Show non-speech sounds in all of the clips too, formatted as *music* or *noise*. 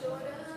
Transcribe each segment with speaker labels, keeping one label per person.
Speaker 1: Pastora.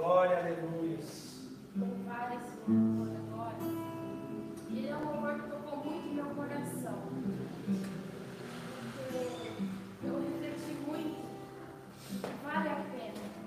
Speaker 1: Glória,
Speaker 2: aleluia.
Speaker 1: Louvado
Speaker 2: Senhor,
Speaker 1: agora. Ele é um louvor que tocou muito meu coração. Eu refleti muito. Vale a pena.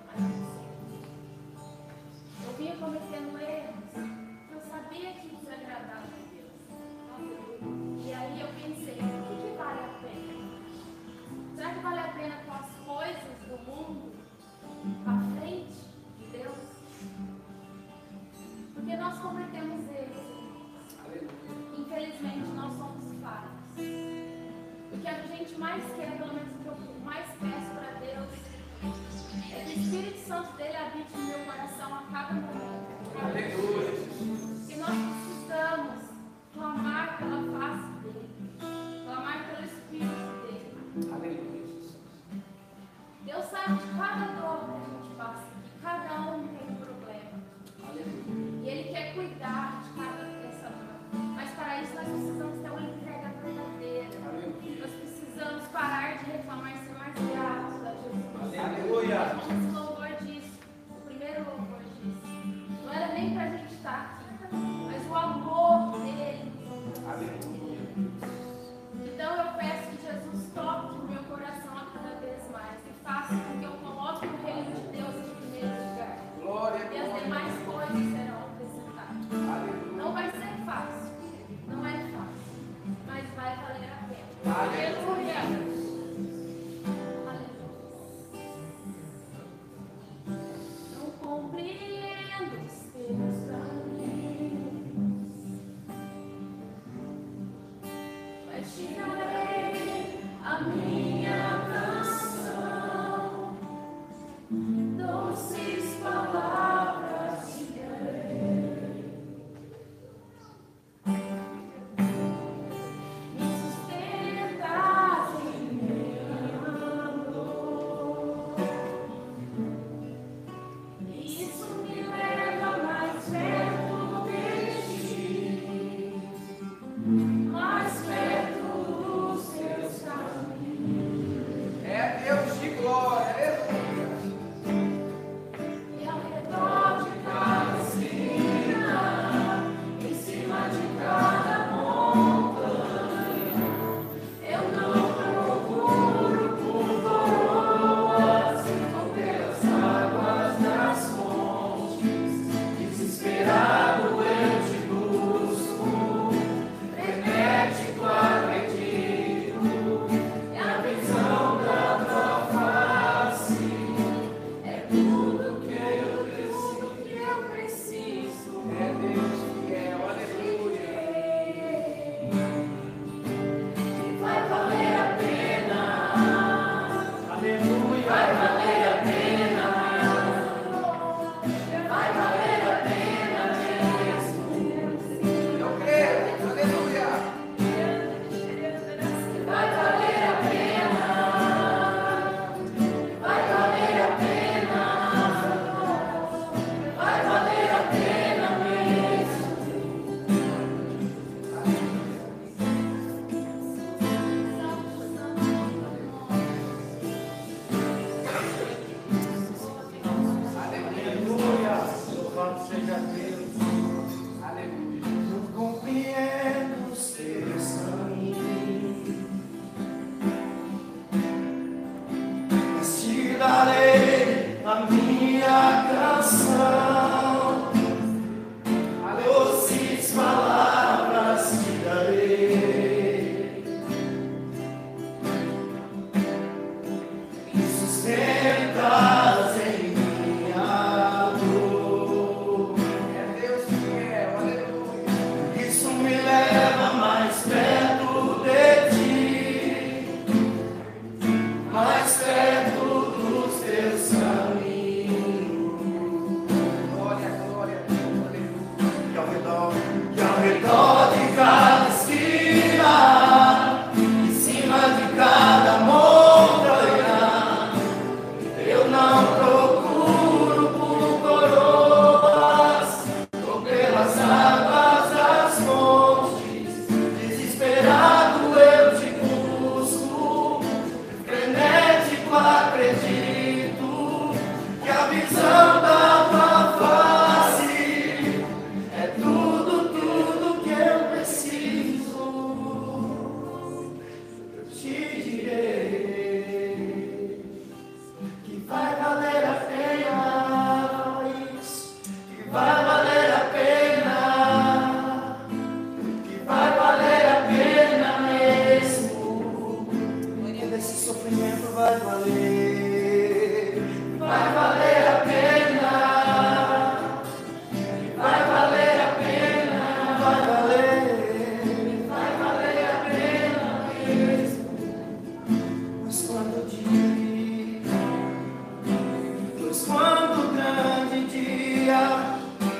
Speaker 3: Deus, quando o grande dia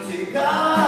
Speaker 3: chegar.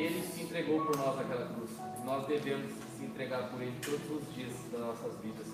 Speaker 3: Ele
Speaker 4: se entregou por nós naquela cruz. Nós devemos se entregar por ele todos os dias das nossas vidas.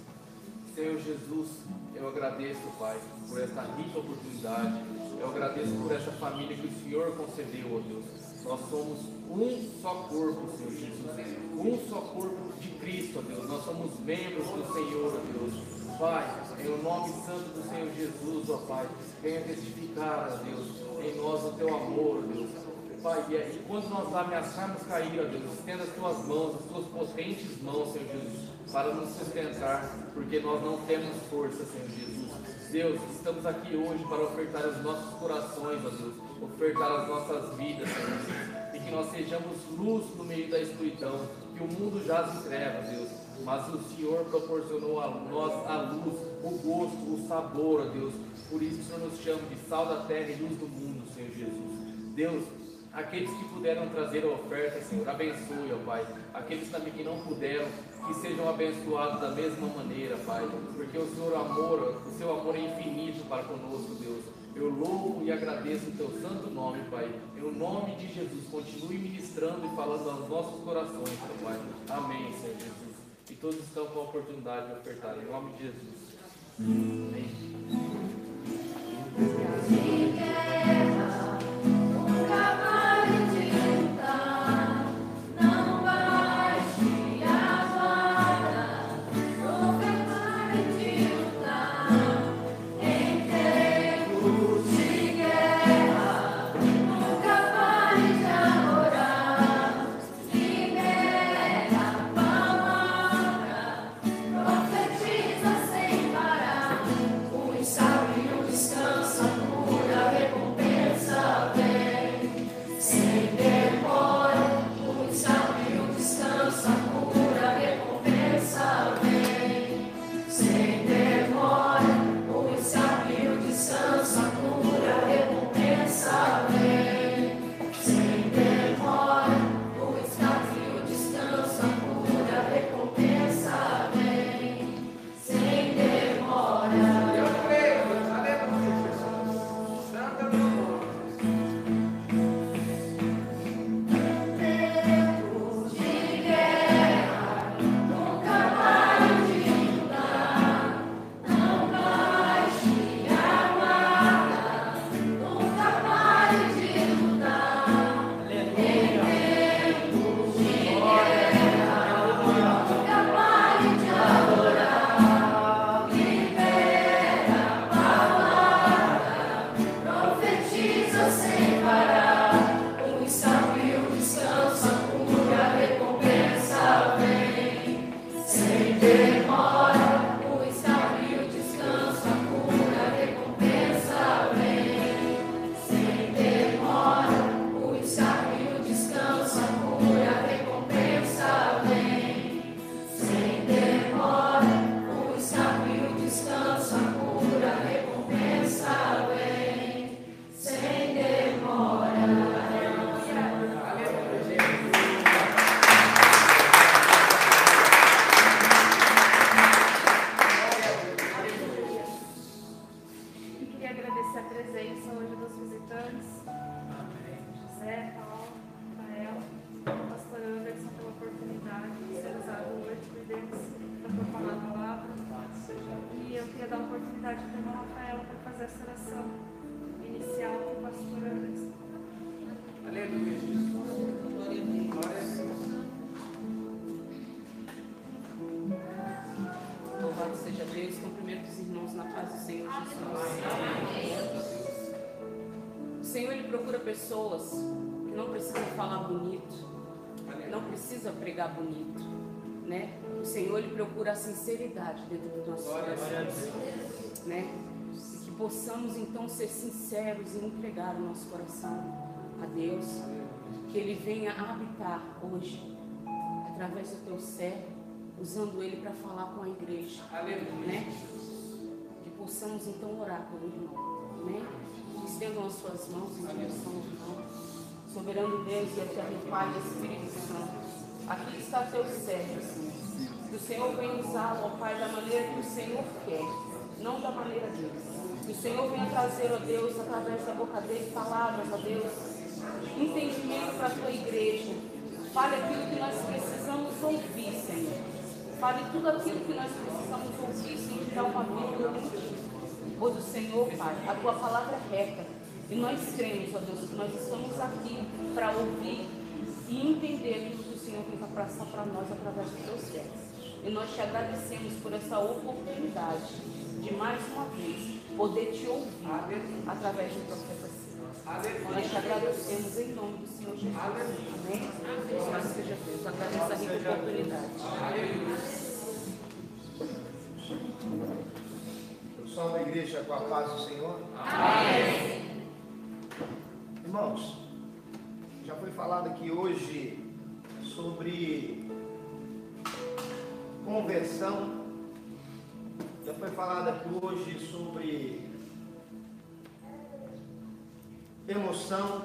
Speaker 4: Senhor Jesus, eu agradeço, Pai, por esta rica oportunidade. Eu agradeço por essa família que o Senhor concedeu, ó Deus. Nós somos um só corpo, Senhor Jesus. Um só corpo de Cristo, ó Deus. Nós somos membros do Senhor, ó Deus. Pai, em nome santo do Senhor Jesus, ó Pai, venha testificar, ó Deus, em nós o teu amor, ó Deus. Pai, e quando nós ameaçarmos cair, ó Deus, estenda as tuas mãos, as tuas potentes mãos, Senhor Jesus, para nos sustentar, porque nós não temos força, Senhor Jesus. Deus, estamos aqui hoje para ofertar os nossos corações, ó Deus, ofertar as nossas vidas, Senhor Jesus, e que nós sejamos luz no meio da escuridão, que o mundo jaz em trevas, Deus, mas o Senhor proporcionou a nós a luz, o gosto, o sabor, ó Deus, por isso o Senhor nos chama de sal da terra e luz do mundo, Senhor Jesus. Deus, Aqueles que puderam trazer a oferta, Senhor, abençoe, ó Pai. Aqueles também que não puderam, que sejam abençoados da mesma maneira, Pai. Porque o Senhor amor, o seu amor é infinito para conosco, Deus. Eu louvo e agradeço o teu santo nome, Pai. Em nome de Jesus, continue ministrando e falando aos nossos corações, Pai. Amém, Senhor Jesus. E todos estão com a oportunidade de ofertar. Em nome de Jesus. Amém.
Speaker 5: Procura pessoas que não precisam falar bonito, não precisa pregar bonito, né? O Senhor ele procura a sinceridade dentro do nosso coração, né? E que possamos então ser sinceros e entregar o nosso coração a Deus, que ele venha habitar hoje através do teu servo, usando ele para falar com a igreja
Speaker 2: Aleluia.
Speaker 5: né? Que possamos então orar pelo irmão, amém? Estendam as suas mãos em direção ao irmão. Soberano Deus e eterno Pai e Espírito Santo, aqui está teu servo, Senhor. Que o Senhor venha usá-lo, ó Pai, da maneira que o Senhor quer, não da maneira dele. Que o Senhor venha trazer, ó Deus, através da boca dele, palavras, ó Deus, entendimento para a tua igreja. Fale aquilo que nós precisamos ouvir, Senhor. Fale tudo aquilo que nós precisamos ouvir, Senhor, de dar uma vida. Pois o Senhor, Pai, a tua palavra é reta. E nós cremos, ó Deus, que nós estamos aqui para ouvir e entender aquilo que o Senhor tem para passar para nós através dos teus servos. E nós te agradecemos por essa oportunidade de mais uma vez poder te ouvir através do profeta Ciro. Nós te agradecemos em nome do Senhor Jesus. Amém? Louvado seja Deus. Agradeço a rica oportunidade.
Speaker 3: Pessoal da igreja com a paz do Senhor. Irmãos, já foi falado aqui hoje sobre conversão. Já foi falado aqui hoje sobre emoção.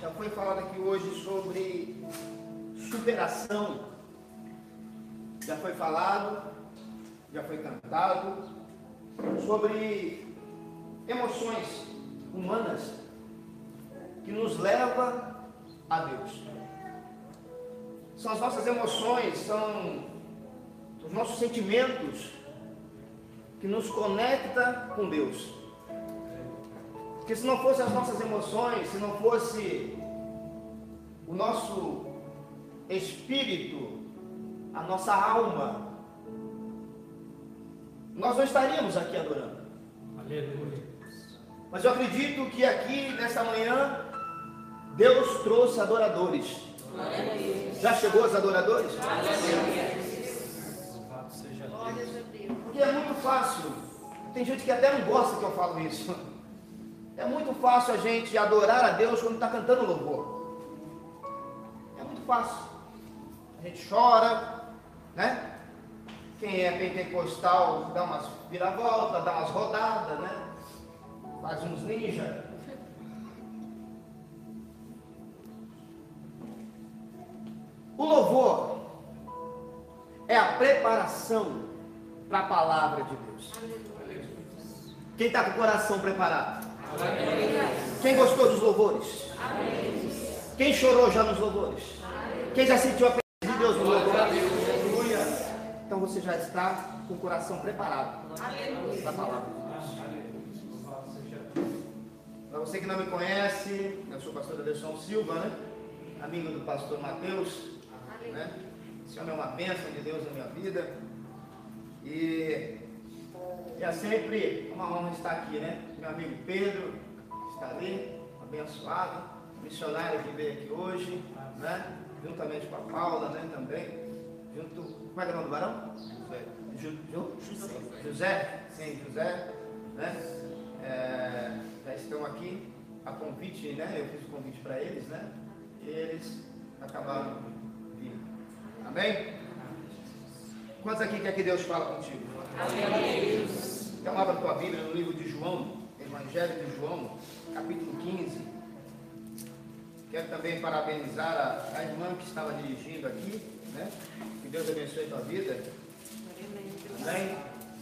Speaker 3: Já foi falado aqui hoje sobre superação. Já foi falado, já foi cantado sobre emoções humanas que nos leva a Deus. São as nossas emoções, são os nossos sentimentos que nos conecta com Deus. Porque se não fossem as nossas emoções, se não fosse o nosso espírito, a nossa alma, nós não estaríamos aqui adorando.
Speaker 2: Aleluia.
Speaker 3: Mas eu acredito que aqui, nesta manhã, Deus trouxe adoradores. Já chegou os adoradores? Porque é muito fácil. Tem gente que até não gosta que eu falo isso. *laughs* É muito fácil a gente adorar a Deus quando está cantando louvor. É muito fácil. A gente chora, né? Quem é pentecostal dá umas viravoltas, dá umas rodadas, né? Faz uns ninja. O louvor é a preparação para a palavra de Deus. Quem está com o coração preparado? Quem gostou dos louvores? Quem chorou já nos louvores? Quem já sentiu a presença de Deus no louvor? Você já está com o coração preparado para a palavra. Para você que não me conhece, eu sou o pastor Adelson Silva, né? Amigo do pastor Mateus, né? Esse homem é uma bênção de Deus na minha vida. E é sempre uma honra estar aqui, né? Meu amigo Pedro está ali, abençoado, missionário que veio aqui hoje, né? Juntamente com a Paula, né? Também. Junto. Como é que é o nome do varão? Ju- Ju- José. Sim, José, né? É, já estão aqui a convite, né? Eu fiz o convite para eles, né? E eles acabaram vindo. Amém? Quantos aqui quer que Deus fale contigo? Então abra a tua Bíblia no livro de João, Evangelho de João, capítulo 15. Quero também parabenizar a, a irmã que estava dirigindo aqui, né? Deus abençoe a tua vida. Amém.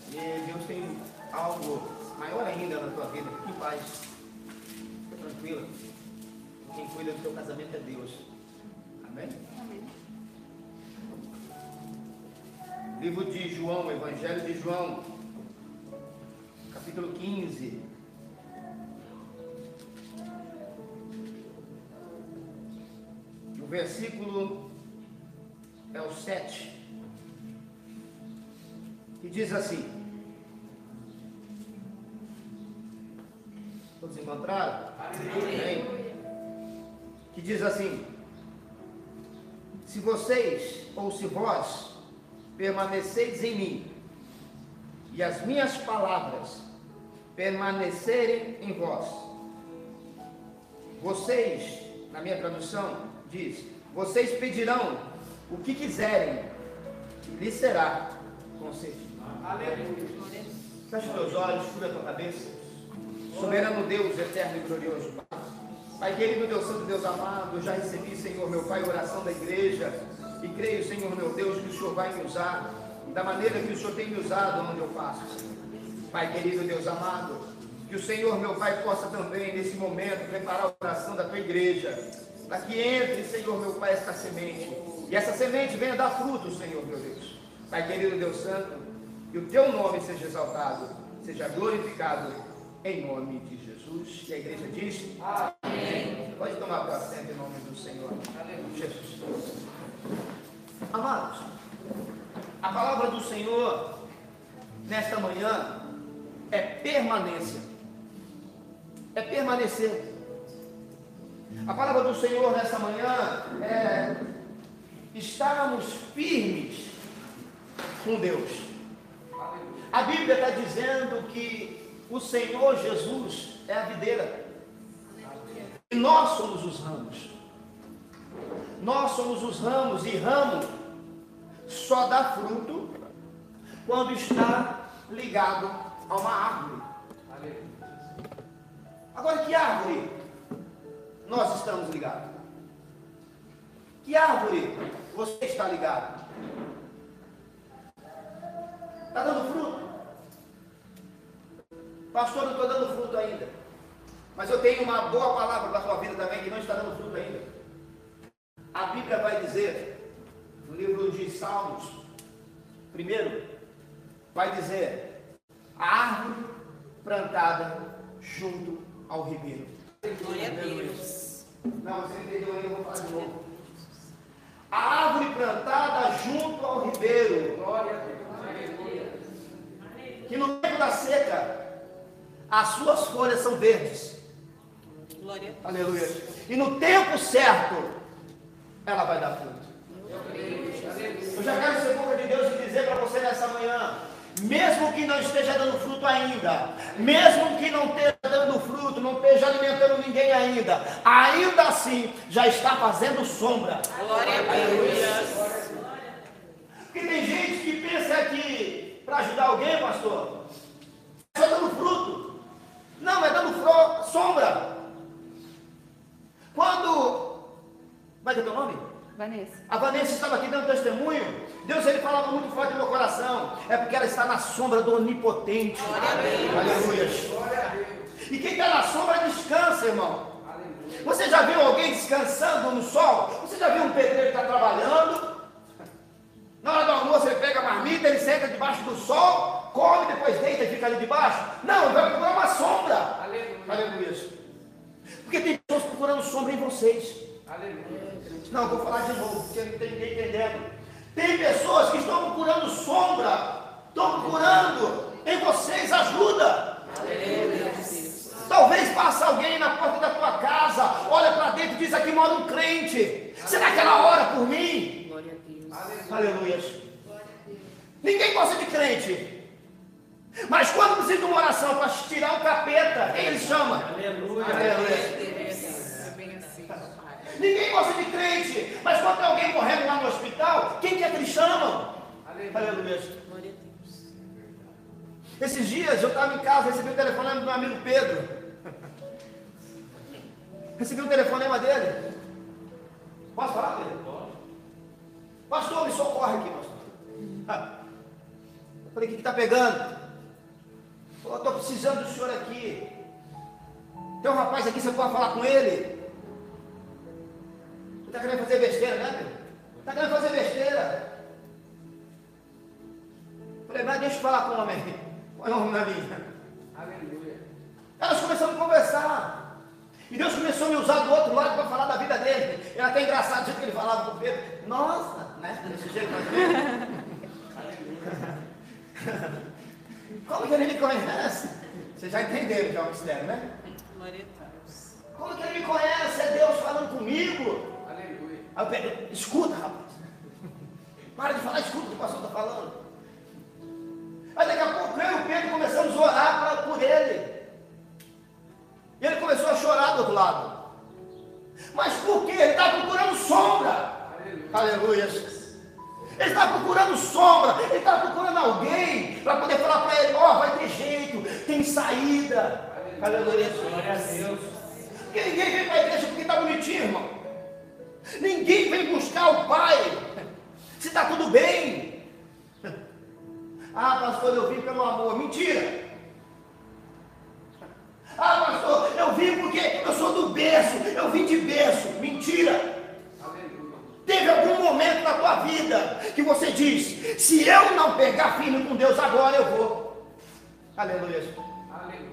Speaker 3: E Deus tem algo maior ainda na tua vida. Fique em paz. Fica tranquila. Quem cuida do teu casamento é Deus. Amém? Amém. Livro de João, Evangelho de João, capítulo 15. O versículo é o 7, que diz assim: Todos encontraram? Amém. Que diz assim: Se vocês ou se vós permaneceis em mim, e as minhas palavras permanecerem em vós, vocês, na minha tradução, diz: vocês pedirão o que quiserem, e lhes será concedido. Aleluia. Feche teus olhos, cura tua cabeça. Soberano Deus, eterno e glorioso Pai. Pai querido, Deus Santo, Deus amado, eu já recebi, Senhor meu Pai, a oração da igreja. E creio, Senhor meu Deus, que o Senhor vai me usar da maneira que o Senhor tem me usado onde eu passo. Pai querido, Deus amado, que o Senhor meu Pai possa também, nesse momento, preparar a oração da tua igreja. Para que entre, Senhor meu Pai, esta semente. E essa semente venha dar fruto, Senhor meu Deus. Pai querido, Deus Santo, que o teu nome seja exaltado, seja glorificado em nome de Jesus. E a igreja diz: Amém. Pode tomar para sempre em nome do Senhor. Aleluia. Jesus. Amados, a palavra do Senhor nesta manhã é permanência. É permanecer. A palavra do Senhor nessa manhã é estarmos firmes com Deus. A Bíblia está dizendo que o Senhor Jesus é a videira. E nós somos os ramos. Nós somos os ramos e ramo só dá fruto quando está ligado a uma árvore. Agora, que árvore nós estamos ligados? Que árvore você está ligado? Está dando fruto? Pastor, não estou dando fruto ainda. Mas eu tenho uma boa palavra para a sua vida também que não está dando fruto ainda. A Bíblia vai dizer, no livro de Salmos, primeiro, vai dizer: a árvore plantada junto ao ribeiro.
Speaker 5: Glória a Deus.
Speaker 3: Não, você entendeu aí, eu vou falar de novo. A árvore plantada junto ao ribeiro. Glória a Deus. Que no tempo da seca, as suas folhas são verdes.
Speaker 5: Glória a
Speaker 3: Aleluia. E no tempo certo, ela vai dar fruto. Eu já quero ser boca de Deus e dizer para você nessa manhã, mesmo que não esteja dando fruto ainda, mesmo que não esteja dando fruto, não esteja alimentando ninguém ainda, ainda assim já está fazendo sombra.
Speaker 5: Glória a Deus.
Speaker 3: Porque tem gente que pensa que para ajudar alguém, pastor, é só dando fruto. Não, é dando fro- sombra. Quando. Como é que é teu nome?
Speaker 5: Vanessa.
Speaker 3: A Vanessa estava aqui dando testemunho. Deus ele falava muito forte no meu coração. É porque ela está na sombra do onipotente. Aleluia. E quem está na sombra descansa, irmão. Você já viu alguém descansando no sol? Você já viu um pedreiro que está trabalhando? Na hora do almoço ele pega a marmita, ele senta debaixo do sol, come, depois deita e fica ali debaixo. Não, ele vai procurar uma sombra.
Speaker 2: Aleluia.
Speaker 3: Aleluia. Porque tem pessoas procurando sombra em vocês.
Speaker 2: Aleluia.
Speaker 3: Não, vou falar de novo, porque não tem ninguém entendendo. Tem pessoas que estão procurando sombra, estão procurando em vocês ajuda. Talvez passe alguém na porta da tua casa, olha para dentro e diz: aqui mora um crente. Será que ela ora por mim?
Speaker 5: Glória a Deus.
Speaker 3: Aleluia. Ninguém gosta de crente. Mas quando precisa de uma oração para tirar o capeta, quem ele chama?
Speaker 2: Aleluia.
Speaker 3: Aleluia.
Speaker 5: É bem assim, papai.
Speaker 3: Ninguém gosta de crente, mas quando tem alguém morrendo lá no hospital, quem que é que eles chamam? Aleluia.
Speaker 5: Glória a Deus.
Speaker 3: Esses dias eu estava em casa, recebi um telefonema do meu amigo Pedro. Recebi um telefonema dele. Posso falar, Pedro? Pastor, me socorre aqui, pastor. Ah. Eu falei, o que está pegando? Estou precisando do senhor aqui. Tem um rapaz aqui, você pode falar com ele? Está querendo fazer besteira, né, Pedro? Está querendo fazer besteira. Falei, mas deixa eu falar com o homem. Põe o homem na linha.
Speaker 2: Aleluia.
Speaker 3: Elas começaram a conversar. E Deus começou a me usar do outro lado para falar da vida dele. Era até engraçado o jeito que ele falava com o Pedro. Nossa, né? Desse jeito mais *laughs* Como que ele me conhece? Vocês já entenderam já o mistério, né?
Speaker 2: Glória a Deus.
Speaker 3: Como que ele me conhece? É Deus falando comigo. Aí o Pedro, escuta, rapaz. Para de falar, escuta o que o pastor está falando. Aí daqui a pouco eu e o Pedro começamos a orar pra- por ele. E ele começou a chorar do outro lado. Mas por quê? Ele está procurando sombra. Aleluia. Ele está procurando sombra. Ele está procurando alguém para poder falar para ele: Ó, vai ter jeito, tem saída. Aleluia.
Speaker 2: Glória a Deus.
Speaker 3: Porque ninguém vem para a igreja porque está bonitinho, irmão. Ninguém vem buscar o Pai se está tudo bem. Ah, pastor, eu vim pelo amor. Mentira. Ah, pastor, eu vim porque eu sou do berço. Eu vim de berço. Mentira. Teve algum momento na tua vida que você diz: se eu não pegar firme com Deus agora, eu vou. Aleluia.
Speaker 4: Aleluia.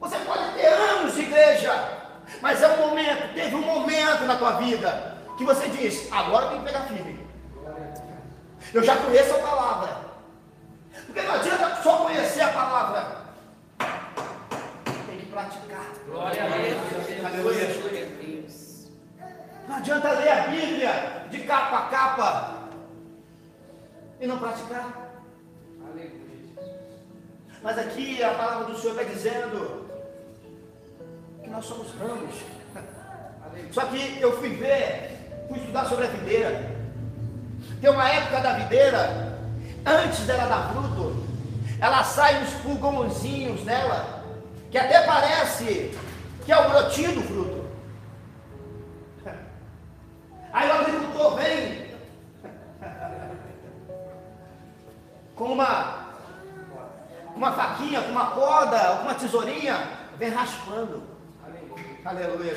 Speaker 3: Você pode ter anos de igreja, mas é um momento, teve um momento na tua vida que você diz: agora eu tenho que pegar firme. Eu já conheço a palavra. Porque não adianta só conhecer a palavra. Tem que praticar.
Speaker 2: Glória a Deus.
Speaker 3: Não adianta ler a Bíblia de capa a capa e não praticar.
Speaker 4: Aleluia.
Speaker 3: Mas aqui a palavra do Senhor está dizendo que nós somos ramos. *laughs* Só que eu fui ver, fui estudar sobre a videira. Tem uma época da videira, antes dela dar fruto, ela sai uns pulgãozinhos nela, que até parece que é o brotinho do fruto. *laughs* Aí o agricultor vem *laughs* com uma uma faquinha, com uma corda, com uma tesourinha, vem raspando. Aleluia.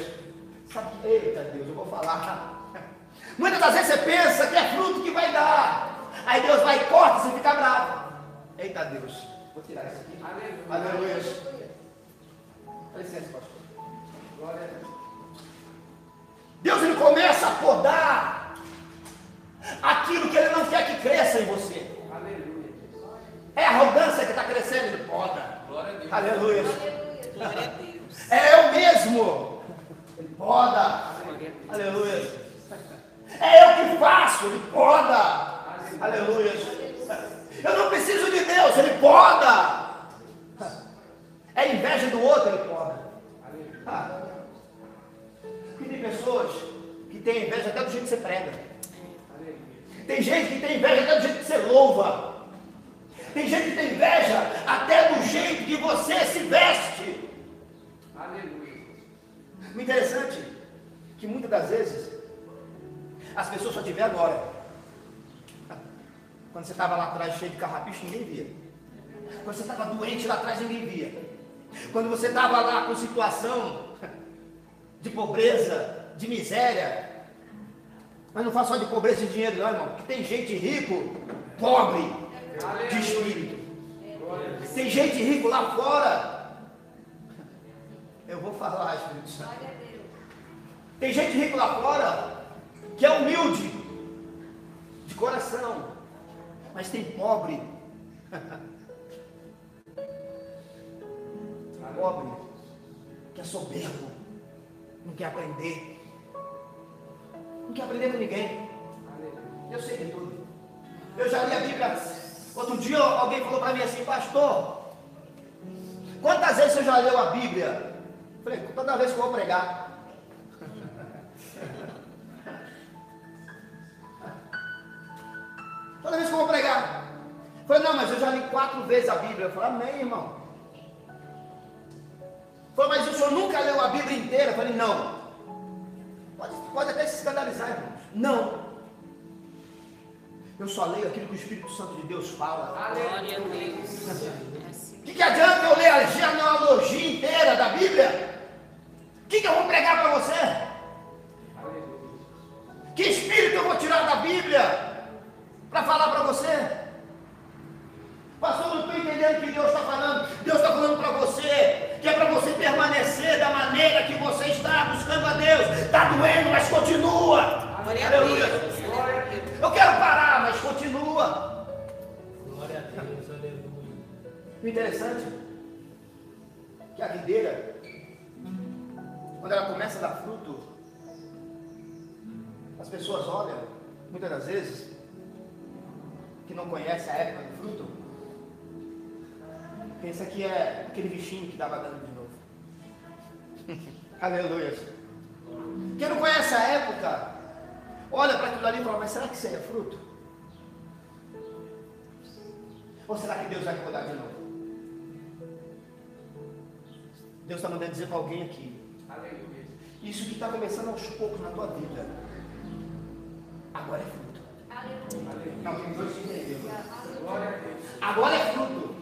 Speaker 3: Sabe que, eita Deus, eu vou falar. *laughs* Muitas das vezes você pensa que é fruto que vai dar. Aí Deus vai e corta, você fica bravo. Eita Deus. Vou tirar isso aqui.
Speaker 4: Aleluia.
Speaker 3: Aleluia. Dá licença, pastor.
Speaker 4: Glória a Deus.
Speaker 3: Deus ele começa a podar aquilo que ele não quer que cresça em você.
Speaker 4: Aleluia.
Speaker 3: É a arrogância que está crescendo, ele poda.
Speaker 4: Glória a Deus.
Speaker 3: Aleluia.
Speaker 2: Glória a Deus.
Speaker 3: É eu mesmo. Ele poda. Aleluia. É eu que faço, ele poda. Aleluia. Eu não preciso de Deus, ele poda. É inveja do outro, ele poda. Ah. Porque tem pessoas que têm inveja até do jeito que você prega. Tem gente que tem inveja até do jeito que você louva. Tem gente que tem inveja até do jeito que você se veste. Que muitas das vezes as pessoas só te vêem agora. Quando você estava lá atrás cheio de carrapicho, ninguém via. Quando você estava doente lá atrás, ninguém via. Quando você estava lá com situação de pobreza, de miséria. Mas não fala só de pobreza de dinheiro, não, irmão. Porque tem gente rico, pobre de espírito. Tem gente rico lá fora. Eu vou falar, Espírito Santo. Tem gente rico lá fora que é humilde de coração, mas tem pobre. *laughs* pobre que é soberbo, não quer aprender, não quer aprender com ninguém. Eu sei de tudo. Eu já li a Bíblia. Outro dia alguém falou para mim assim, pastor, quantas vezes você já leu a Bíblia? Eu falei, toda vez que eu vou pregar. Toda vez que eu vou pregar. Eu falei, não, mas eu já li quatro vezes a Bíblia. Eu falei, amém, irmão. Falei, mas o senhor nunca leu a Bíblia inteira? Eu falei, não. Pode, pode até se escandalizar, irmão. Não. Eu só leio aquilo que o Espírito Santo de Deus fala.
Speaker 2: Glória a Deus.
Speaker 3: O que, que adianta eu ler a genealogia inteira da Bíblia? O que, que eu vou pregar para você? Que espírito eu vou tirar da Bíblia para falar para você? Pastor, não estou entendendo o que Deus está falando. Deus está falando para você que é para você permanecer da maneira que você doendo, mas continua.
Speaker 5: Glória a
Speaker 3: Aleluia.
Speaker 5: Deus.
Speaker 3: Eu quero parar, mas continua.
Speaker 2: Glória a Deus, aleluia.
Speaker 3: O interessante é que a videira, quando ela começa a dar fruto, as pessoas olham, muitas das vezes, que não conhece a época do fruto, pensa que é aquele bichinho que dava dano de novo. *laughs* Aleluia. Quem não conhece a época, olha para aquilo ali e fala, mas será que isso é fruto? Ou será que Deus vai acordar de novo? Deus está mandando dizer para alguém aqui.
Speaker 4: Aleluia.
Speaker 3: Isso que está começando aos poucos na tua vida. Agora é fruto. Agora é fruto.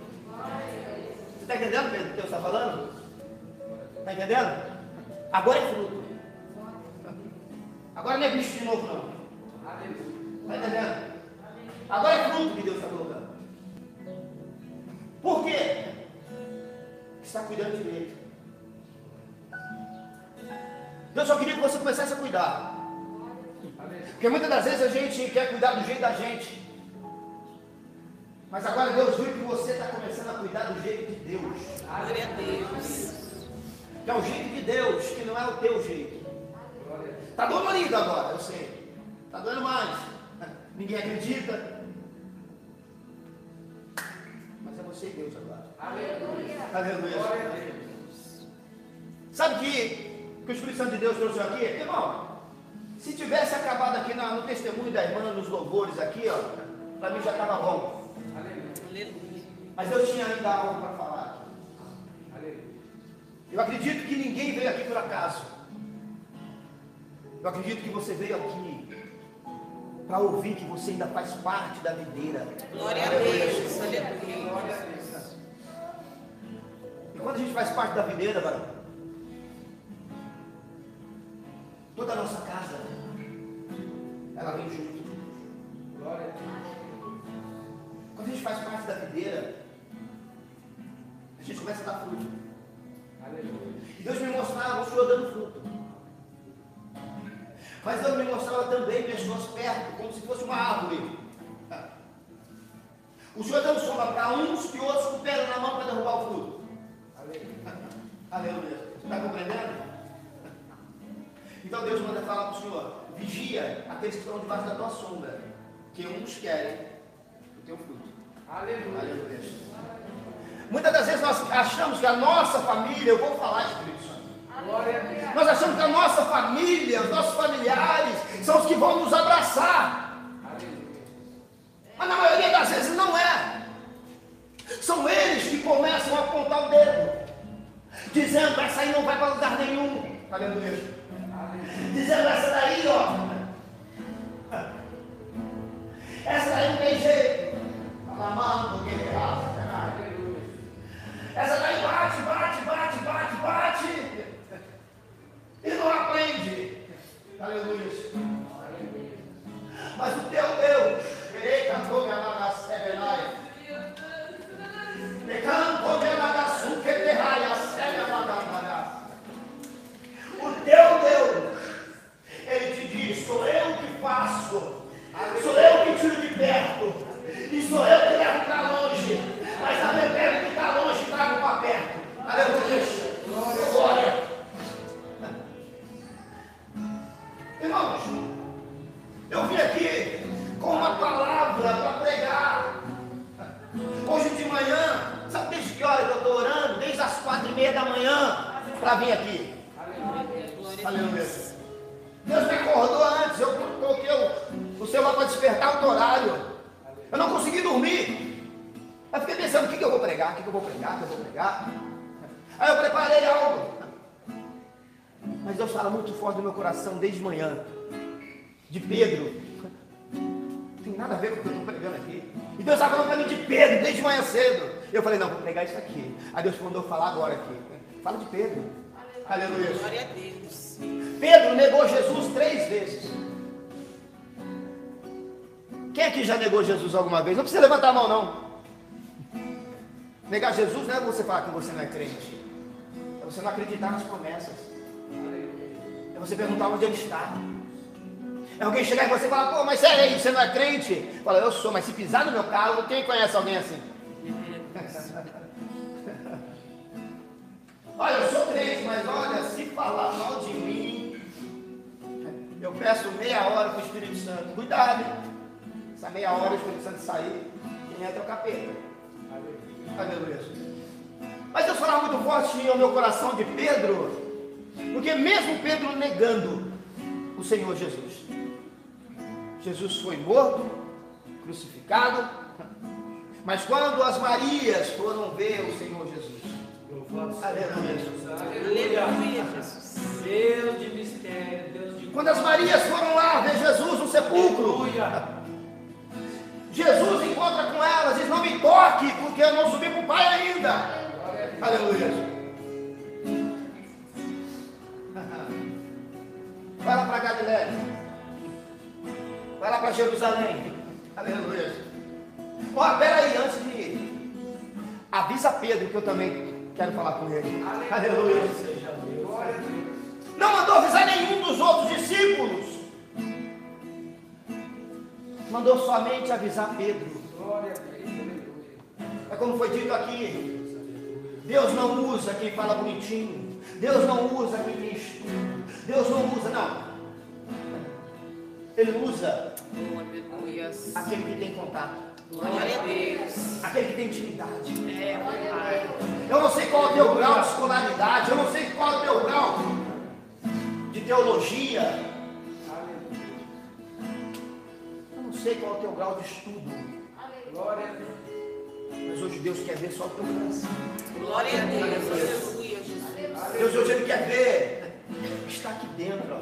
Speaker 3: Você está entendendo, o que Deus está falando? Está entendendo? Agora é fruto. Agora não é bicho de novo, não. Está entendendo? Agora é fruto que Deus está colocando. Por quê? Está cuidando direito. Deus só queria que você começasse a cuidar. Porque muitas das vezes a gente quer cuidar do jeito da gente. Mas agora Deus viu que você está começando a cuidar do jeito de Deus.
Speaker 5: Glória a Deus.
Speaker 3: Que é o jeito de Deus, que não é o teu jeito. Está dolorido agora, eu sei. Está doendo mais. Ninguém acredita. Mas é você e Deus agora.
Speaker 4: Aleluia.
Speaker 3: Aleluia.
Speaker 4: Glória a Deus.
Speaker 3: Sabe que, que o Espírito Santo de Deus trouxe aqui? Irmão, se tivesse acabado aqui na- no testemunho da irmã, nos louvores aqui, ó, para mim já estava bom.
Speaker 4: Aleluia.
Speaker 3: Mas Deus tinha ainda algo para falar aqui.
Speaker 4: Aleluia.
Speaker 3: Eu acredito que ninguém veio aqui por acaso. Eu acredito que você veio aqui para ouvir que você ainda faz parte da videira.
Speaker 5: Glória a Deus. Aleluia.
Speaker 4: Glória a Deus.
Speaker 3: E quando a gente faz parte da videira, varão, toda a nossa que uns querem o teu fruto.
Speaker 4: Aleluia.
Speaker 3: Aleluia. Muitas das vezes nós achamos que a nossa família, eu vou falar Espírito Santo. Nós achamos que a nossa família, os nossos familiares, são os que vão nos abraçar.
Speaker 4: Aleluia.
Speaker 3: Mas na maioria das vezes não é. São eles que começam a apontar o dedo, dizendo: essa aí não vai para lugar nenhum. Aleluia.
Speaker 4: Aleluia.
Speaker 3: Dizendo: essa daí, ó. Essa daí tem jeito. Alamando, que errado.
Speaker 4: Aleluia.
Speaker 3: Essa daí bate, bate, bate, bate, bate. E não aprende. Aleluia. Mas o teu Deus, ele cantou me na serenai. Me cantou me na que te raia, O teu Deus, ele te diz: sou eu que faço, sou eu que tiro de perto, e sou eu que levo para longe, mas também pego que está longe e coração desde manhã. De Pedro. Não tem nada a ver com o que eu estou pregando aqui. E Deus estava falando para mim de Pedro desde manhã cedo. Eu falei, não, vou pregar isso aqui. Aí Deus mandou falar agora aqui. Fala de Pedro. Aleluia.
Speaker 5: Glória a Deus.
Speaker 3: Pedro negou Jesus três vezes. Quem aqui já negou Jesus alguma vez? Não precisa levantar a mão, não. Negar Jesus não é você falar que você não é crente. É você não acreditar nas promessas. É É você perguntar onde ele está. É alguém chegar em você e falar, pô, mas sério aí, você não é crente? Fala, eu sou, mas se pisar no meu carro, quem conhece alguém assim? *laughs* olha, eu sou crente, mas olha, se falar mal de mim, eu peço meia hora para o Espírito Santo. Cuidado, hein? Essa meia hora o Espírito Santo sair, quem entra é o capeta. Aleluia. Mas Deus falava muito forte ao meu coração de Pedro, porque mesmo Pedro negando o Senhor Jesus, Jesus foi morto, crucificado, mas quando as Marias foram ver o Senhor Jesus,
Speaker 2: aleluia, aleluia, Deus de mistério, Deus de
Speaker 3: quando as Marias foram lá ver Jesus no sepulcro, Jesus encontra com elas, diz: Não me toque, porque eu não subi para o Pai ainda. Aleluia. Vai lá para Galiléia. Vai lá para Jerusalém. Aleluia. Ó, peraí, antes de ir. Avisa Pedro que eu também quero falar com ele. Aleluia. Não mandou avisar nenhum dos outros discípulos. Mandou somente avisar Pedro. É como foi dito aqui. Deus não usa quem fala bonitinho. Deus não usa quem tem estudo. Deus não usa, não. Ele usa aquele que tem contato.
Speaker 5: Glória a Deus.
Speaker 3: Aquele que tem intimidade.
Speaker 5: É, Pai.
Speaker 3: Eu não sei qual é o teu grau de escolaridade. Eu não sei qual é o teu grau de teologia. Eu não sei qual é o teu grau de estudo.
Speaker 2: Glória a Deus.
Speaker 3: Mas hoje Deus quer ver só o teu coração.
Speaker 5: Glória a Deus.
Speaker 3: Deus hoje Ele quer ver está aqui dentro.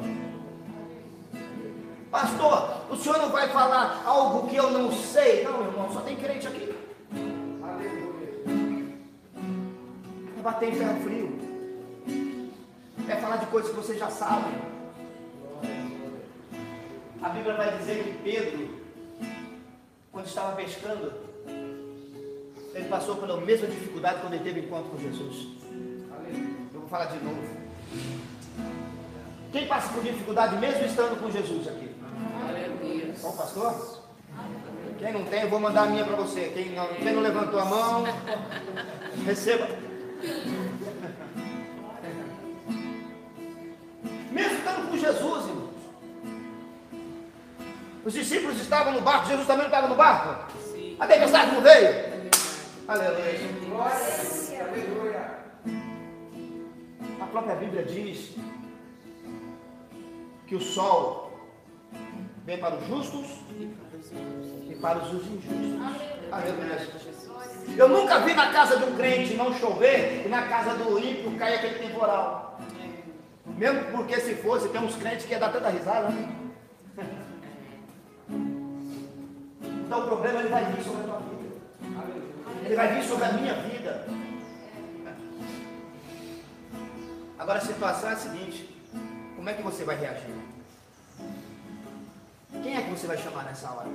Speaker 3: Pastor, o senhor não vai falar algo que eu não sei? Não, irmão, só tem crente aqui. É bater em ferro frio. É falar de coisas que você já sabe. A Bíblia vai dizer que Pedro, quando estava pescando, ele passou pela mesma dificuldade quando ele teve encontro com Jesus. Vou falar de novo. Quem passa por dificuldade mesmo estando com Jesus aqui? Bom, pastor? Quem não tem, eu vou mandar a minha para você. Quem não, quem não levantou a mão, receba. Mesmo estando com Jesus, irmãos. Os discípulos estavam no barco, Jesus também não estava no barco.
Speaker 5: Sim.
Speaker 3: A tempestade não veio. Aleluia.
Speaker 2: Glória
Speaker 3: própria Bíblia diz que o sol vem para os justos e para os injustos. Aleluia. Eu nunca vi na casa de um crente não chover e na casa do ímpio cair aquele temporal. Mesmo porque se fosse, tem uns crentes que ia dar tanta risada, né? Então o problema ele vai vir sobre a tua vida. Ele vai vir sobre a minha vida. Agora a situação é a seguinte: como é que você vai reagir? Quem é que você vai chamar nessa hora?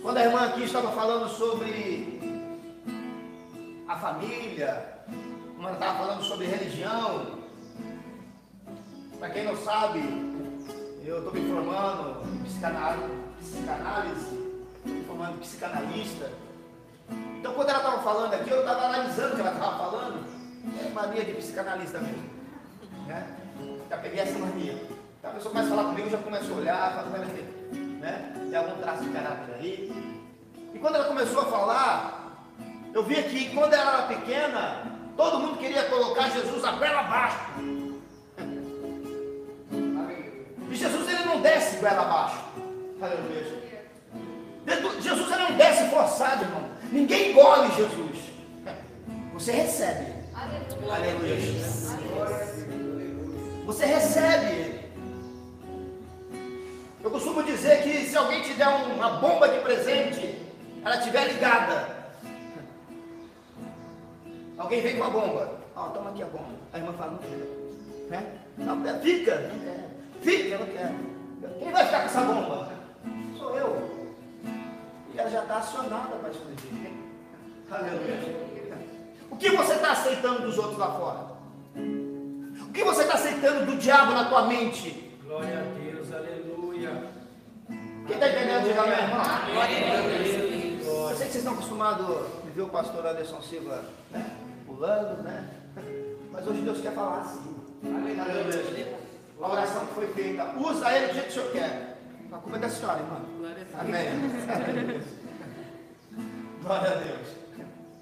Speaker 3: Quando a irmã aqui estava falando sobre a família, como ela estava falando sobre religião, para quem não sabe, eu estou me formando em psicanálise, me formando psicanalista. Então quando ela estava falando aqui, eu estava analisando o que ela estava falando, é mania de psicanalista mesmo. Né? Já peguei essa mania. Então a pessoa começa a falar comigo, já começo a olhar, falo, vai ver, né? Tem algum traço de caráter aí. E quando ela começou a falar, eu vi que quando ela era pequena, todo mundo queria colocar Jesus a goela abaixo. E Jesus ele não desce goela abaixo. Aleluia. Jesus ele não desce forçado, irmão. Ninguém engole Jesus. Você recebe. Aleluia. Você recebe ele. Eu costumo dizer que se alguém te der uma bomba de presente, ela estiver ligada. Alguém vem com a bomba. Ó, toma aqui a bomba. A irmã fala, não quero. Né? Não, fica, não quero. Fica, não quero. Quem vai ficar com essa bomba? Sou eu. E ela já está acionada para explodir. Aleluia. O que você está aceitando dos outros lá fora? O que você está aceitando do diabo na tua mente?
Speaker 2: Glória a Deus, aleluia.
Speaker 3: Quem está entendendo, diga amém, irmão.
Speaker 5: Glória a Deus.
Speaker 3: Eu sei que vocês estão acostumados a ver o pastor Anderson Silva né, pulando, né? Mas hoje Deus quer falar assim. Aleluia. A oração que foi feita, usa ele do jeito que o senhor quer. A culpa é da senhora, irmã.
Speaker 5: Glória a Deus.
Speaker 3: Amém. *laughs* Glória a Deus.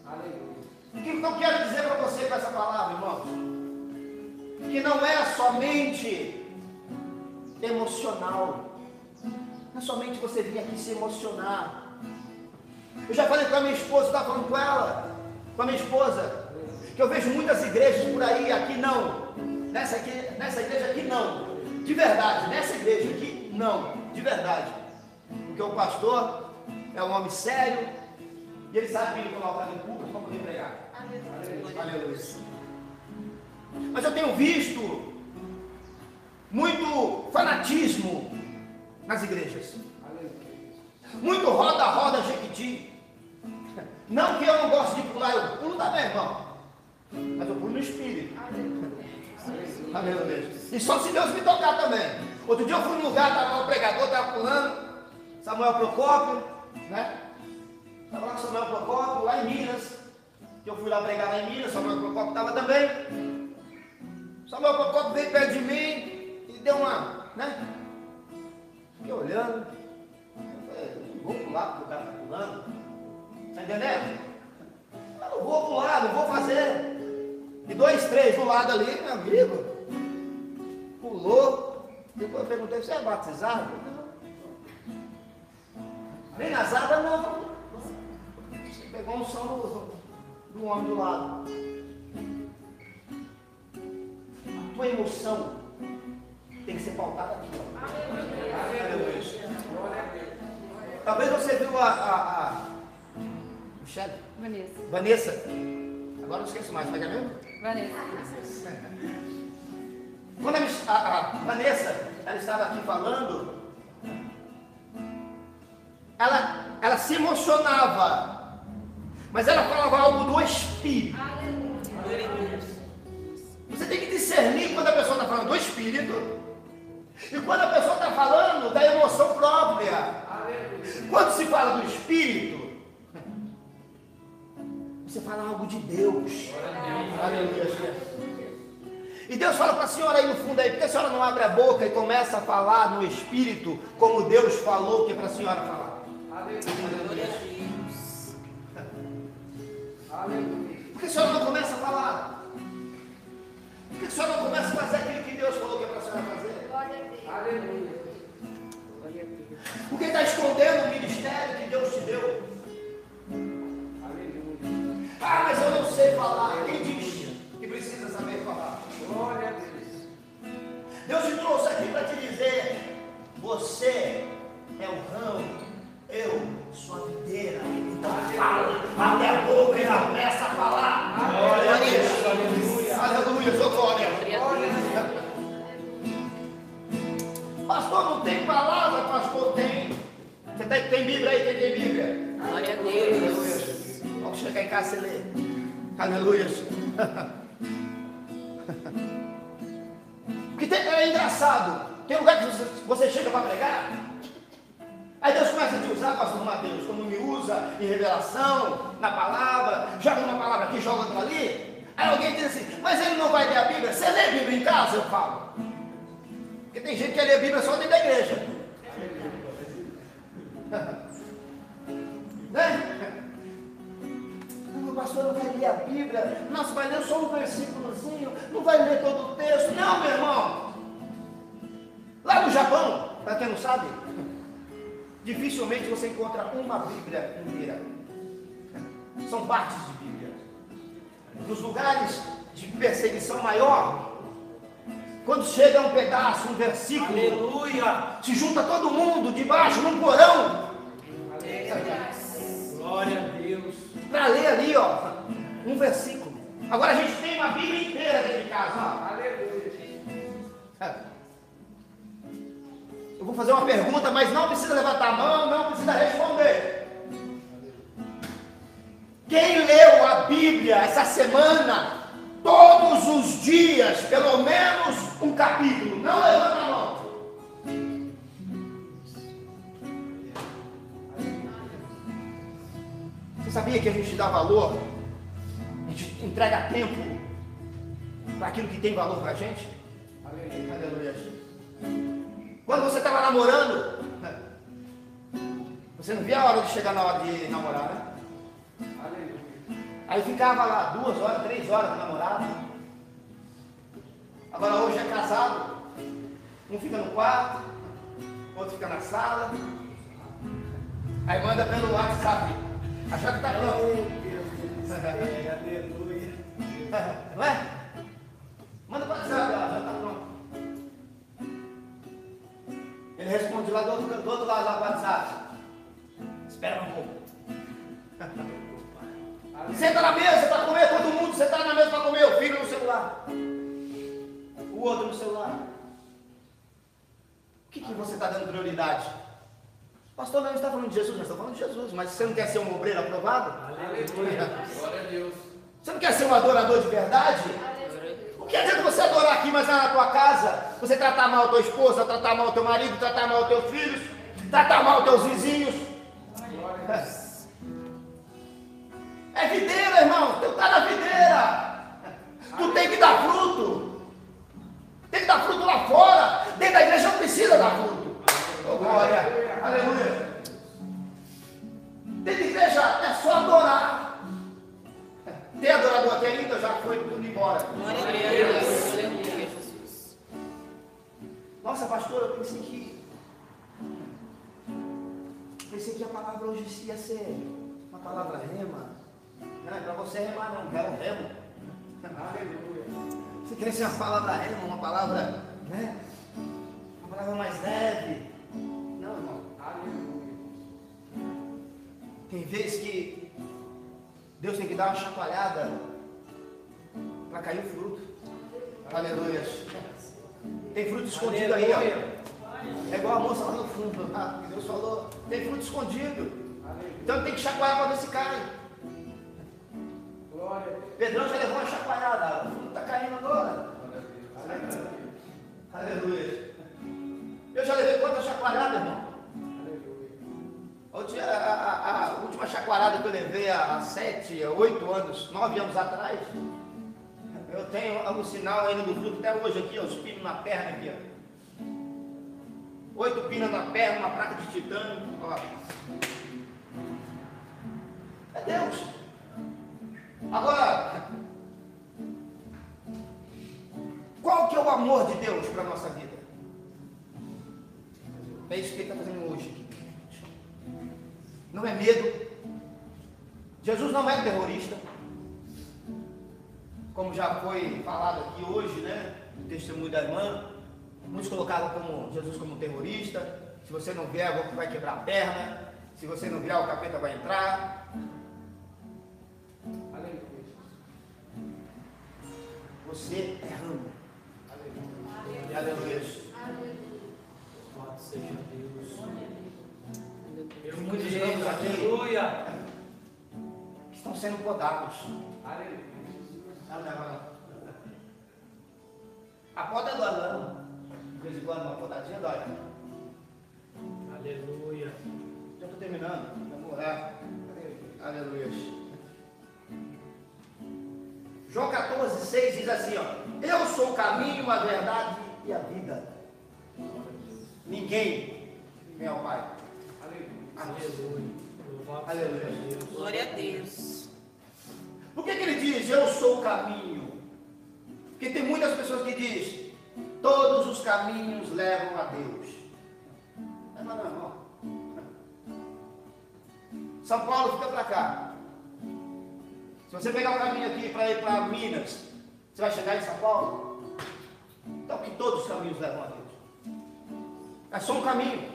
Speaker 2: Aleluia.
Speaker 3: O que eu quero dizer para você com essa palavra, irmãos? Que não é somente emocional. Não é somente você vir aqui se emocionar. Eu já falei com a minha esposa, estava falando com ela, com a minha esposa, que eu vejo muitas igrejas por aí, aqui não. Nessa, aqui, nessa igreja aqui não. De verdade, nessa igreja aqui não. De verdade. Porque o pastor é um homem sério e ele sabe que ele coloca em público para poder pregar. Aleluia. Mas eu tenho visto muito fanatismo nas igrejas. Muito roda-roda jequiti. Não que eu não gosto de pular, eu pulo também, irmão. Mas eu pulo no espírito. Aleluia. E só se Deus me tocar também. Outro dia eu fui num lugar, estava um pregador, estava pulando, Samuel Procópio, né? Estava lá com Samuel Procópio, lá em Minas. Que eu fui lá pregar lá em Minas, Samuel Procópio estava também. Samuel Procópio veio perto de mim e deu uma, né? Fiquei olhando. Eu falei, não vou pular porque o cara está pulando. Está entendendo? Eu não vou pular, não vou fazer. E dois, três do lado ali, meu amigo, pulou. Depois eu perguntei, você é batizado? Nem nas águas não. Você pegou um som do, do homem do lado. A tua emoção tem que ser pautada aqui. ó. Talvez você viu a, a, a Michele?
Speaker 5: Vanessa.
Speaker 3: Vanessa. Agora não esqueço mais, é que é mesmo?
Speaker 5: Vanessa.
Speaker 3: Quando a, a- a Vanessa ela estava aqui falando, ela, ela se emocionava, mas ela falava algo do Espírito. Você tem que discernir quando a pessoa está falando do Espírito e quando a pessoa está falando da emoção própria. Quando se fala do Espírito, você fala algo de Deus. Aleluia. E Deus fala para a senhora aí no fundo aí, por que a senhora não abre a boca e começa a falar no Espírito, como Deus falou que é para a senhora falar?
Speaker 5: Glória
Speaker 3: Por que a senhora não começa a falar? Por que a senhora não começa a fazer aquilo que Deus falou que é para a senhora fazer?
Speaker 2: Aleluia.
Speaker 5: Glória a Deus.
Speaker 3: Por que está escondendo o ministério que Deus te deu?
Speaker 2: Aleluia.
Speaker 3: Ah, mas eu não sei falar. Quem diz que precisa saber falar?
Speaker 2: Glória a Deus.
Speaker 3: Deus te trouxe aqui para te dizer: você é o ramo, eu sou a videira. Então fala, abre a boca e começa a falar. Glória a Deus. Aleluia. Aleluia, sou glória. Pastor, não tem palavra, pastor, tem. Você tem, tem Bíblia aí? Quem tem Bíblia?
Speaker 5: Glória a Deus.
Speaker 3: Vamos chegar em casa e ler. Aleluia. Porque *laughs* tem, é engraçado. Tem lugar que você, você chega para pregar. Aí Deus começa a te usar, pastor Mateus, como me usa em revelação, na palavra, joga uma palavra aqui, joga outra ali. Aí alguém diz assim, mas ele não vai ler a Bíblia. Você lê a Bíblia em casa? Eu falo. Porque tem gente que lê a Bíblia só dentro da igreja. *laughs* né? Não, pastor não vai ler a Bíblia. Nossa, vai ler só um versículozinho. Não vai ler todo o texto. Não, meu irmão. Lá no Japão, para quem não sabe, dificilmente você encontra uma Bíblia inteira. São partes de Bíblia. Nos lugares de perseguição maior, quando chega um pedaço, um versículo, aleluia, se junta todo mundo debaixo num porão
Speaker 2: Glória a Deus.
Speaker 3: para ler ali, ó, um versículo. Agora a gente tem uma Bíblia inteira dentro de casa, ó.
Speaker 2: Aleluia.
Speaker 3: Eu vou fazer uma pergunta, mas não precisa levantar a mão, não precisa responder. Quem leu a Bíblia essa semana, todos os dias, pelo menos um capítulo. Não levanta a mão. Você sabia que a gente dá valor? A gente entrega tempo para aquilo que tem valor para a gente? Aleluia. Quando você estava namorando, você não via a hora de chegar na hora de namorar, né? Aleluia. Aí ficava lá duas horas, três horas namorado. Agora hoje é casado. Um fica no quarto, outro fica na sala. Aí manda pelo WhatsApp. Achando que está pronto. Aleluia. *laughs* Não é? Manda para WhatsApp, já está pronto. Ele responde lá do outro, do outro lado lá do WhatsApp. Espera um pouco. *laughs* Senta na mesa para comer, todo mundo senta na mesa para comer, o filho no celular. O outro no celular. O que, que você está dando prioridade? Pastor, não está falando de Jesus, nós estamos falando de Jesus, mas você não quer ser um obreiro aprovado?
Speaker 4: Aleluia. Glória a Deus.
Speaker 3: Você não quer ser um adorador de verdade? O que adianta você adorar aqui, mas lá na tua casa, você tratar mal a tua esposa, tratar mal o teu marido, tratar mal os teus filhos, tratar mal os teus vizinhos? É videira, irmão. Tu está na videira. Tu tem que dar fruto. Tem que dar fruto lá fora. Dentro da igreja não precisa dar fruto. Oh, glória. Aleluia. Dentro da igreja é só adorar. Tem adorador aqui ainda? Já foi tudo embora.
Speaker 5: Glória a Deus.
Speaker 3: Nossa, pastor, eu pensei que. Pensei que a palavra hoje ia ser uma palavra rema. Não é para você remar, não, quero remo. Aleluia. Você quer ser uma palavra rema, uma palavra, né? Uma palavra mais leve. Não, irmão. Aleluia. Tem vezes que Deus tem que dar uma chacoalhada para cair o fruto. Aleluia. Tem fruto escondido aí, ó. É igual a moça lá no fundo, ah, Deus falou. Tem fruto escondido. Então tem que chacoalhar para ver se cai. Pedrão já levou uma chacoalhada. O fruto está caindo agora. Aleluia. Eu já levei quantas chacoalhadas, irmão? A última, a, a- a última chacoalhada que eu levei há sete, oito anos, nove anos atrás, eu tenho o sinal ainda do fruto até hoje aqui, ó, os pinos na perna aqui, ó. Oito pinos na perna, uma placa de titânio, ó. É Deus. Agora, qual que é o amor de Deus para a nossa vida? É isso que ele está fazendo hoje aqui. Não é medo. Jesus não é terrorista. Como já foi falado aqui hoje, né? No testemunho da irmã. Muitos colocaram como Jesus como terrorista. Se você não vier, o vai quebrar a perna. Se você não vier, o capeta vai entrar. Você é ramo. Aleluia. Aleluia.
Speaker 2: Louvado seja Deus.
Speaker 3: Tem muitos ramos aqui
Speaker 2: Aleluia.
Speaker 3: que estão sendo podados.
Speaker 2: Aleluia.
Speaker 3: Não, não, não. A poda dói, não. De vez em quando, uma podadinha dói.
Speaker 2: Aleluia.
Speaker 3: Já estou terminando. Vamos orar. Aleluia. João 14, 6 diz assim: ó, Eu sou o caminho, a verdade e a vida. Ninguém vem ao Pai.
Speaker 2: Aleluia.
Speaker 3: Aleluia.
Speaker 2: Deus.
Speaker 5: Glória a Deus.
Speaker 3: Por que, que ele diz eu sou o caminho? Porque tem muitas pessoas que dizem todos os caminhos levam a Deus. Não, não, não. São Paulo fica para cá. Se você pegar o caminho aqui para ir para Minas, você vai chegar em São Paulo? Então que todos os caminhos levam a Deus. É só um caminho.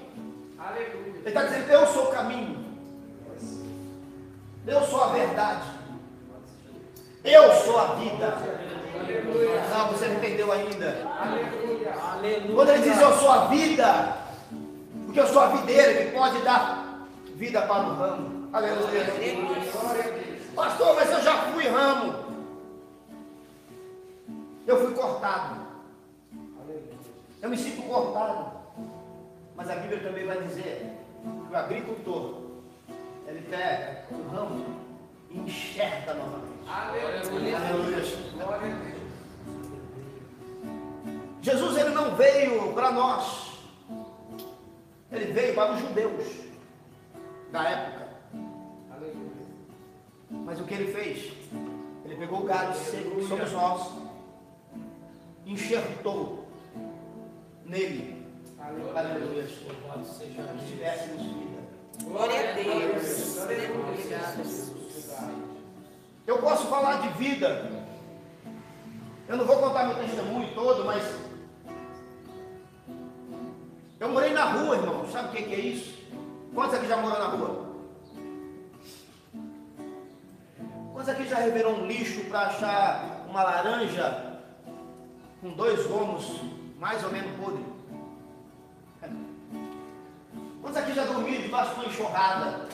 Speaker 2: Aleluia.
Speaker 3: Ele está dizendo, eu sou o caminho. Eu sou a verdade. Eu sou a vida. Não, você não entendeu ainda. Quando ele diz eu sou a vida, porque eu sou a videira que pode dar vida para o ramo. Aleluia. Pastor, mas eu já fui ramo. Eu fui cortado. Eu me sinto cortado. Mas a Bíblia também vai dizer que o agricultor, ele pega o ramo e enxerga novamente.
Speaker 2: Aleluia.
Speaker 3: Aleluia.
Speaker 2: Glória a Deus.
Speaker 3: Jesus ele não veio para nós. Ele veio para os judeus da época.
Speaker 2: Aleluia.
Speaker 3: Mas o que ele fez? Ele pegou o galho seco que somos nós, enxertou nele. Aleluia. Se tivéssemos vida.
Speaker 5: Glória a Deus. Obrigada.
Speaker 3: Eu posso falar de vida. Eu não vou contar meu testemunho todo, mas eu morei na rua, irmão. Sabe o que é isso? Quantos aqui já moram na rua? Quantos aqui já reverou um lixo para achar uma laranja com dois gomos mais ou menos podre? Quantos aqui já dormiram debaixo de uma enxurrada?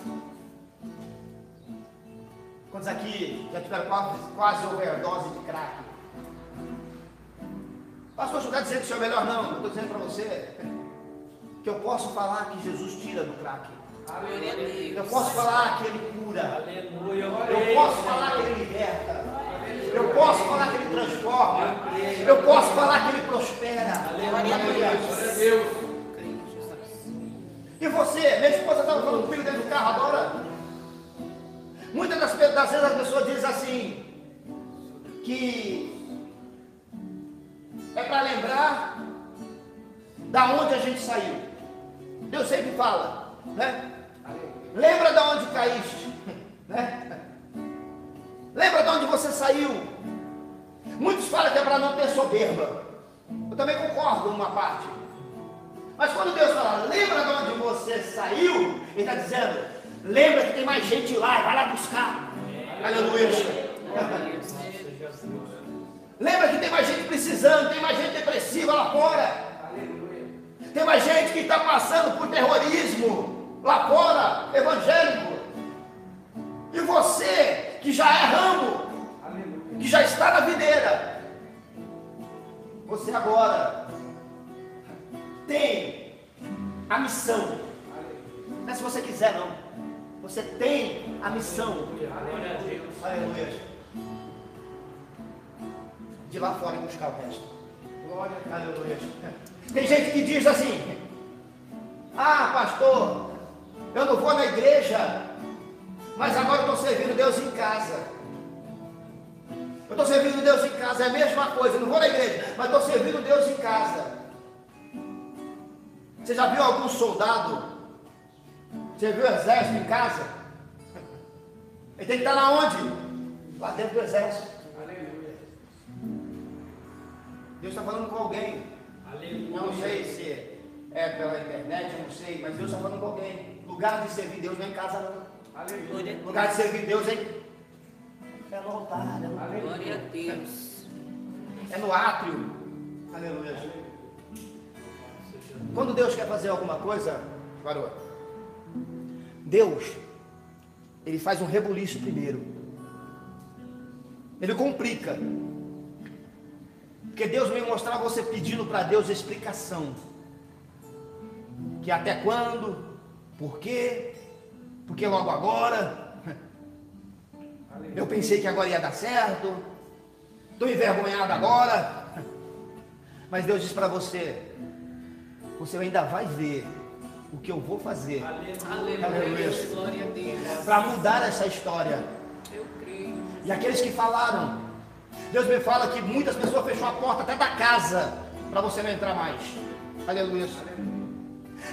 Speaker 3: Quantos aqui já tiveram quase, quase overdose de crack? Pastor, você está dizendo que isso é melhor? Não, eu estou dizendo para você que eu posso falar que Jesus tira do crack.
Speaker 5: Glória a Deus.
Speaker 3: Eu posso falar que Ele cura.
Speaker 2: Aleluia.
Speaker 3: Eu posso falar que Ele liberta. Eu posso falar que Ele transforma. Eu posso falar que Ele prospera. Aleluia. E você? Minha esposa estava falando comigo dentro do carro agora. Muitas das, das vezes as pessoas dizem assim, que é para lembrar da onde a gente saiu. Deus sempre fala, né? Lembra da onde caíste, *laughs* né? Lembra de onde você saiu. Muitos falam que é para não ter soberba. Eu também concordo numa parte. Mas quando Deus fala, lembra de onde você saiu, Ele está dizendo, lembra que tem mais gente lá, vai lá buscar. Aleluia. Lembra que tem mais gente precisando, tem mais gente depressiva lá fora. Tem mais gente que está passando por terrorismo lá fora, evangélico. E você, que já é ramo, que já está na videira, você agora tem a missão. Não é se você quiser, não. Você tem a missão. Aleluia. De lá fora buscar o resto. Glória. Aleluia. Tem gente que diz assim: Ah, pastor, eu não vou na igreja, mas agora eu estou servindo Deus em casa. Eu estou servindo Deus em casa, é a mesma coisa. Eu não vou na igreja, mas estou servindo Deus em casa. Você já viu algum soldado? Você viu o exército em casa? Ele tem que estar lá onde? Lá dentro do exército. Deus está falando com alguém. Não sei se é pela internet, não sei, mas Deus está falando com alguém. Lugar de servir Deus não é em casa, não. Lugar de servir Deus é, é no altar, é no,
Speaker 5: Glória a Deus.
Speaker 3: é no átrio. Aleluia. Quando Deus quer fazer alguma coisa, varou, Deus, Ele faz um rebuliço primeiro. Ele complica. Porque Deus vem mostrar você pedindo para Deus explicação. Que até quando? Por quê? Porque logo agora? Eu pensei que agora ia dar certo. Estou envergonhado agora. Mas Deus diz para você: você ainda vai ver o que eu vou fazer
Speaker 5: Aleluia. Glória a Deus.
Speaker 3: para mudar essa história.
Speaker 5: Eu creio.
Speaker 3: E aqueles que falaram, Deus me fala que muitas pessoas fechou a porta até da casa para você não entrar mais. Aleluia.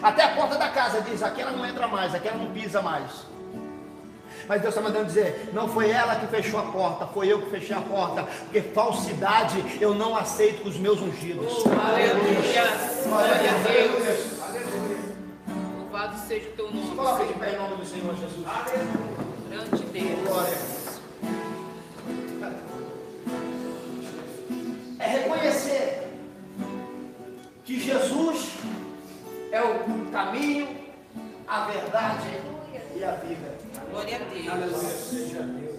Speaker 3: Até a porta da casa diz: aqui ela não entra mais, aqui ela não pisa mais. Mas Deus está mandando dizer: não foi ela que fechou a porta, foi eu que fechei a porta, porque falsidade eu não aceito com os meus ungidos.
Speaker 5: Aleluia.
Speaker 3: Glória a Deus.
Speaker 5: Louvado seja o teu nome,
Speaker 3: Coloca de pé em nome do Senhor Jesus.
Speaker 5: Grande Deus.
Speaker 3: Glória. É reconhecer que Jesus é o caminho, a verdade e a vida.
Speaker 5: Glória a Deus.
Speaker 2: Seja Deus.